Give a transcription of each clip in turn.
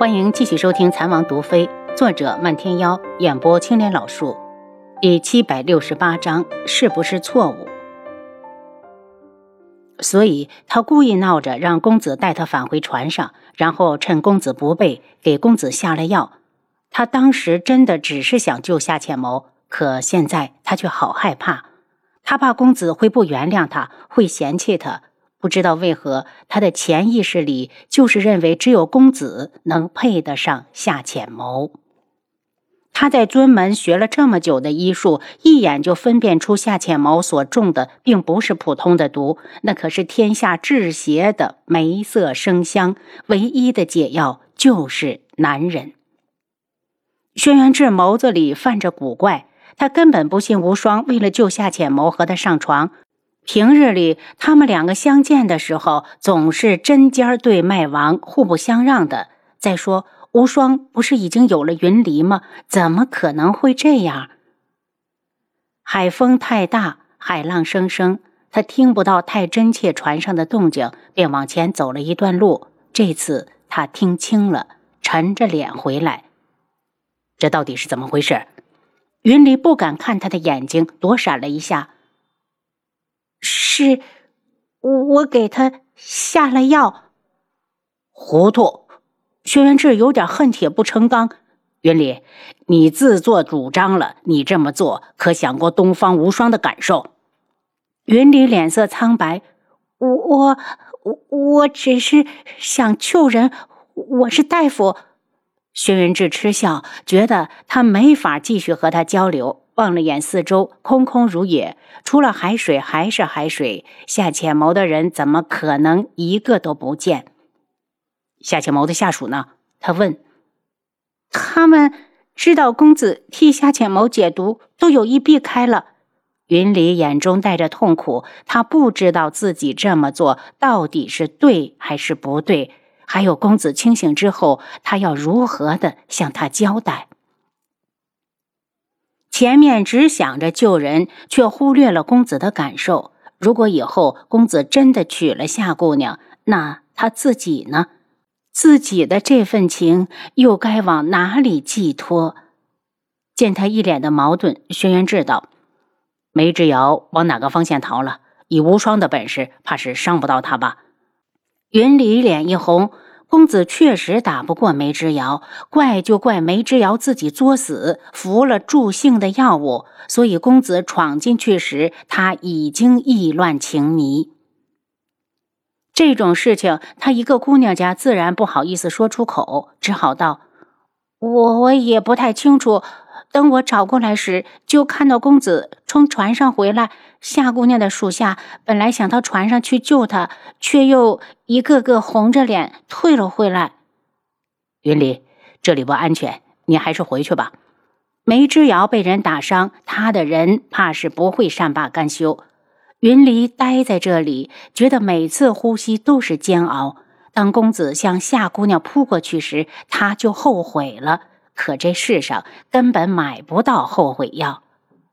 欢迎继续收听《残王毒妃》，作者漫天妖，演播青莲老树，第七百六十八章，是不是错误？所以他故意闹着让公子带他返回船上，然后趁公子不备，给公子下了药。他当时真的只是想救夏浅谋，可现在他却好害怕，他怕公子会不原谅他，会嫌弃他。不知道为何，他的潜意识里就是认为只有公子能配得上夏浅谋。他在尊门学了这么久的医术，一眼就分辨出夏浅谋所中的并不是普通的毒，那可是天下治邪的梅色生香，唯一的解药就是男人。轩辕志眸子里泛着古怪，他根本不信无双为了救夏浅谋和他上床。平日里，他们两个相见的时候，总是针尖对麦芒，互不相让的。再说，无双不是已经有了云离吗？怎么可能会这样？海风太大，海浪声声，他听不到太真切船上的动静，便往前走了一段路。这次他听清了，沉着脸回来。这到底是怎么回事？云离不敢看他的眼睛，躲闪了一下。是，我给他下了药。糊涂，轩辕志有点恨铁不成钢。云里，你自作主张了，你这么做，可想过东方无双的感受？云里脸色苍白，我我我只是想救人，我是大夫。轩辕志嗤笑，觉得他没法继续和他交流。望了眼四周，空空如也，除了海水还是海水。夏浅谋的人怎么可能一个都不见？夏浅谋的下属呢？他问。他们知道公子替夏浅谋解毒，都有意避开了。云里眼中带着痛苦，他不知道自己这么做到底是对还是不对。还有公子清醒之后，他要如何的向他交代？前面只想着救人，却忽略了公子的感受。如果以后公子真的娶了夏姑娘，那他自己呢？自己的这份情又该往哪里寄托？见他一脸的矛盾，轩辕志道：“梅之遥往哪个方向逃了？以无双的本事，怕是伤不到他吧？”云里脸一红。公子确实打不过梅之遥，怪就怪梅之遥自己作死，服了助兴的药物，所以公子闯进去时，他已经意乱情迷。这种事情，他一个姑娘家自然不好意思说出口，只好道：“我我也不太清楚。”等我找过来时，就看到公子从船上回来。夏姑娘的属下本来想到船上去救他，却又一个个红着脸退了回来。云离，这里不安全，你还是回去吧。梅之遥被人打伤，他的人怕是不会善罢甘休。云离待在这里，觉得每次呼吸都是煎熬。当公子向夏姑娘扑过去时，他就后悔了。可这世上根本买不到后悔药，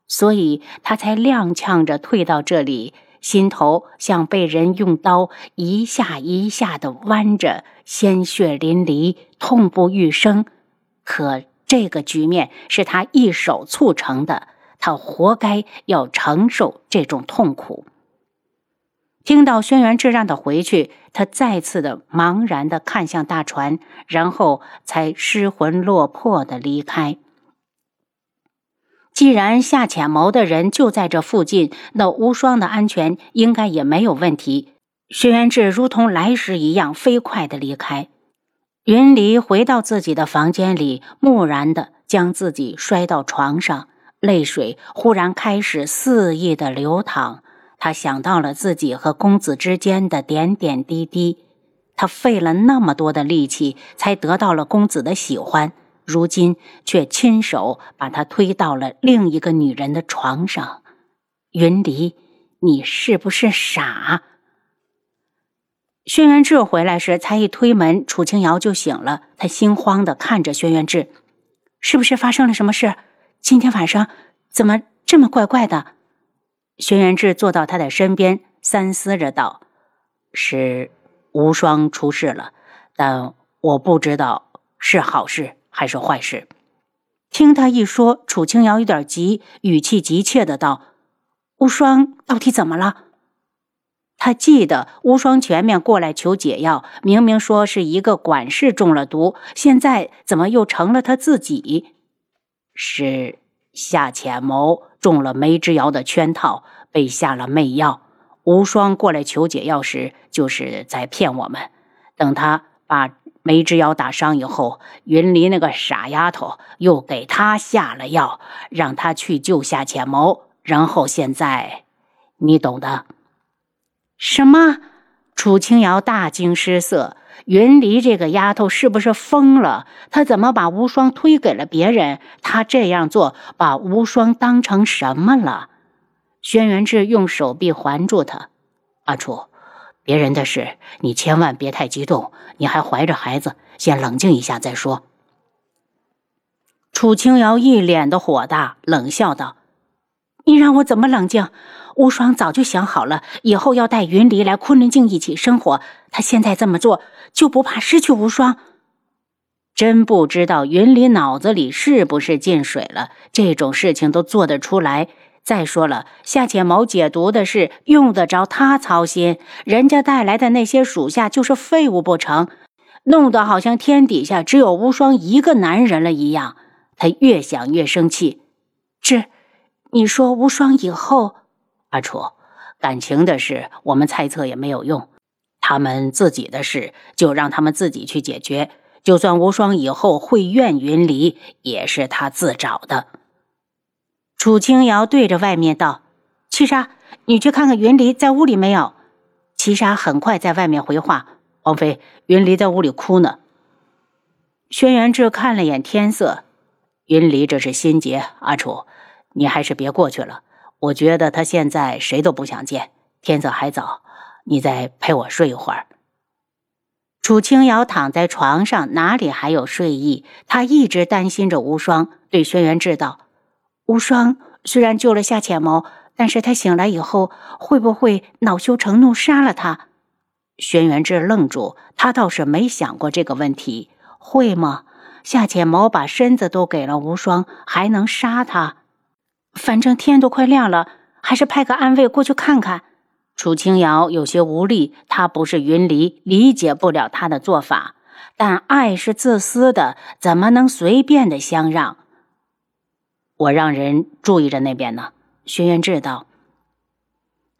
所以他才踉跄着退到这里，心头像被人用刀一下一下的剜着，鲜血淋漓，痛不欲生。可这个局面是他一手促成的，他活该要承受这种痛苦。听到轩辕志让他回去，他再次的茫然的看向大船，然后才失魂落魄的离开。既然夏浅谋的人就在这附近，那无双的安全应该也没有问题。轩辕志如同来时一样飞快的离开。云离回到自己的房间里，木然的将自己摔到床上，泪水忽然开始肆意的流淌。他想到了自己和公子之间的点点滴滴，他费了那么多的力气才得到了公子的喜欢，如今却亲手把他推到了另一个女人的床上。云离，你是不是傻？轩辕志回来时，才一推门，楚清瑶就醒了。他心慌的看着轩辕志：“是不是发生了什么事？今天晚上怎么这么怪怪的？”轩辕志坐到他的身边，三思着道：“是无双出事了，但我不知道是好事还是坏事？听他一说，楚清瑶有点急，语气急切的道：“无双到底怎么了？”他记得无双前面过来求解药，明明说是一个管事中了毒，现在怎么又成了他自己？是夏浅谋中了梅之瑶的圈套，被下了媚药。无双过来求解药时，就是在骗我们。等他把梅之瑶打伤以后，云离那个傻丫头又给他下了药，让他去救夏浅谋。然后现在，你懂的。什么？楚清瑶大惊失色。云离这个丫头是不是疯了？她怎么把无双推给了别人？她这样做，把无双当成什么了？轩辕志用手臂环住她。阿楚，别人的事你千万别太激动，你还怀着孩子，先冷静一下再说。楚清瑶一脸的火大，冷笑道：“你让我怎么冷静？”无双早就想好了，以后要带云离来昆仑镜一起生活。他现在这么做，就不怕失去无双？真不知道云离脑子里是不是进水了，这种事情都做得出来。再说了，夏浅谋解毒的事用得着他操心？人家带来的那些属下就是废物不成？弄得好像天底下只有无双一个男人了一样。他越想越生气。这，你说无双以后？阿楚，感情的事我们猜测也没有用，他们自己的事就让他们自己去解决。就算无双以后会怨云离，也是他自找的。楚清瑶对着外面道：“七杀，你去看看云离在屋里没有？”七杀很快在外面回话：“王妃，云离在屋里哭呢。”轩辕志看了眼天色，云离这是心结。阿楚，你还是别过去了。我觉得他现在谁都不想见。天色还早，你再陪我睡一会儿。楚清瑶躺在床上，哪里还有睡意？他一直担心着无双，对轩辕志道：“无双虽然救了夏浅谋，但是他醒来以后会不会恼羞成怒杀了他？”轩辕志愣住，他倒是没想过这个问题，会吗？夏浅谋把身子都给了无双，还能杀他？反正天都快亮了，还是派个暗卫过去看看。楚清瑶有些无力，她不是云离，理解不了他的做法。但爱是自私的，怎么能随便的相让？我让人注意着那边呢。轩辕志道。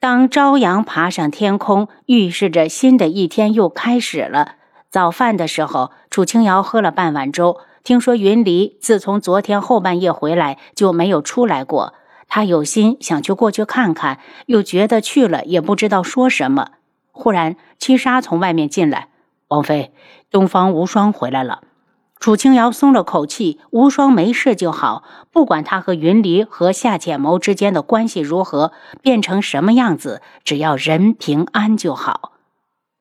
当朝阳爬上天空，预示着新的一天又开始了。早饭的时候，楚清瑶喝了半碗粥。听说云离自从昨天后半夜回来就没有出来过，他有心想去过去看看，又觉得去了也不知道说什么。忽然，七杀从外面进来：“王妃，东方无双回来了。”楚清瑶松了口气，无双没事就好，不管他和云离和夏浅谋之间的关系如何，变成什么样子，只要人平安就好。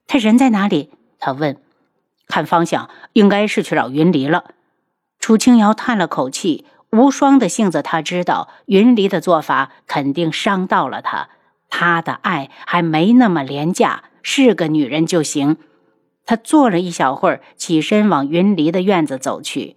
他人在哪里？他问。看方向，应该是去找云离了。楚清瑶叹了口气，无双的性子他知道，云离的做法肯定伤到了他。他的爱还没那么廉价，是个女人就行。他坐了一小会儿，起身往云离的院子走去。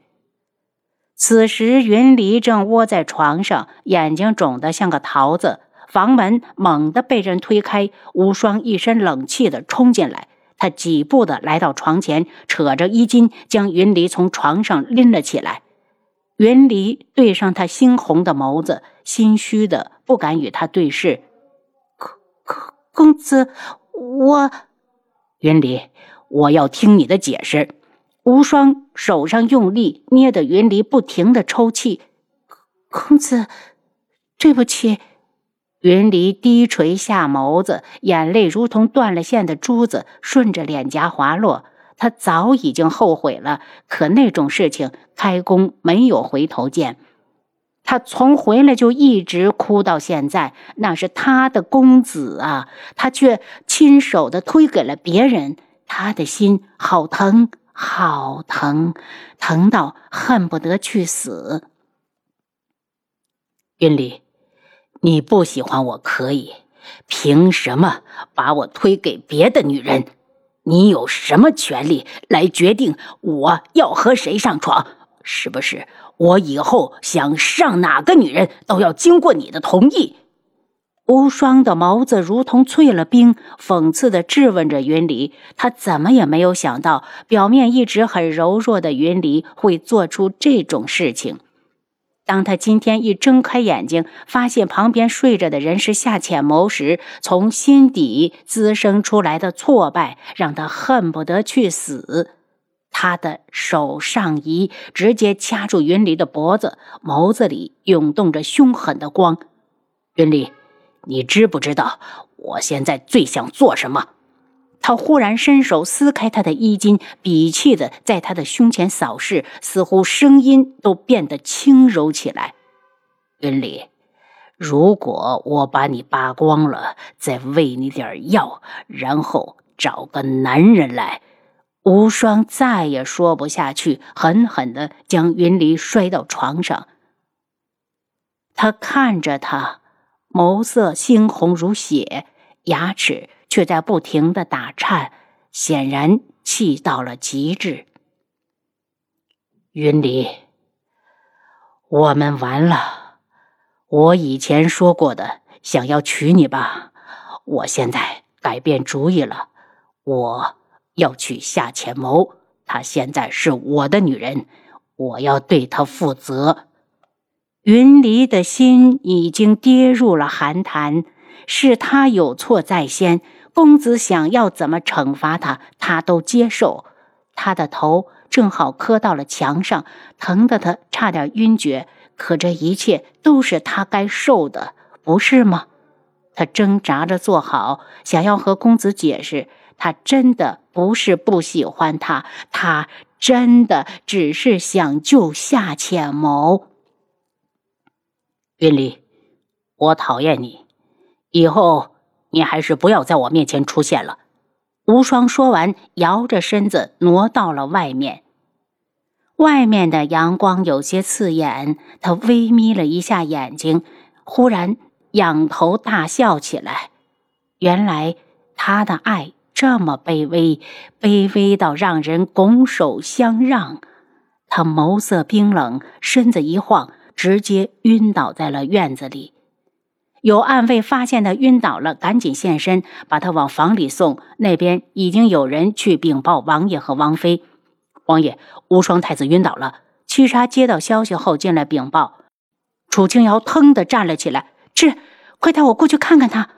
此时，云离正窝在床上，眼睛肿得像个桃子。房门猛地被人推开，无双一身冷气的冲进来。他几步的来到床前，扯着衣襟将云离从床上拎了起来。云离对上他猩红的眸子，心虚的不敢与他对视。公公公子，我……云离，我要听你的解释。无双手上用力捏得云离不停的抽泣。公子，对不起。云离低垂下眸子，眼泪如同断了线的珠子，顺着脸颊滑落。他早已经后悔了，可那种事情开弓没有回头箭。他从回来就一直哭到现在，那是他的公子啊，他却亲手的推给了别人。他的心好疼，好疼，疼到恨不得去死。云离。你不喜欢我可以，凭什么把我推给别的女人？你有什么权利来决定我要和谁上床？是不是我以后想上哪个女人都要经过你的同意？无双的眸子如同淬了冰，讽刺地质问着云离。他怎么也没有想到，表面一直很柔弱的云离会做出这种事情。当他今天一睁开眼睛，发现旁边睡着的人是夏浅谋时，从心底滋生出来的挫败，让他恨不得去死。他的手上移，直接掐住云离的脖子，眸子里涌动着凶狠的光。云离。你知不知道我现在最想做什么？他忽然伸手撕开他的衣襟，鄙气的在他的胸前扫视，似乎声音都变得轻柔起来。云里，如果我把你扒光了，再喂你点药，然后找个男人来，无双再也说不下去，狠狠的将云离摔到床上。他看着他。眸色猩红如血，牙齿却在不停的打颤，显然气到了极致。云离，我们完了。我以前说过的，想要娶你吧，我现在改变主意了。我要娶夏浅谋，她现在是我的女人，我要对她负责。云离的心已经跌入了寒潭，是他有错在先。公子想要怎么惩罚他，他都接受。他的头正好磕到了墙上，疼得他差点晕厥。可这一切都是他该受的，不是吗？他挣扎着坐好，想要和公子解释，他真的不是不喜欢他，他真的只是想救夏浅谋。云离，我讨厌你，以后你还是不要在我面前出现了。无双说完，摇着身子挪到了外面。外面的阳光有些刺眼，他微眯了一下眼睛，忽然仰头大笑起来。原来他的爱这么卑微，卑微到让人拱手相让。他眸色冰冷，身子一晃。直接晕倒在了院子里，有暗卫发现他晕倒了，赶紧现身，把他往房里送。那边已经有人去禀报王爷和王妃。王爷，无双太子晕倒了。七杀接到消息后进来禀报。楚清瑶腾地站了起来：“是，快带我过去看看他。”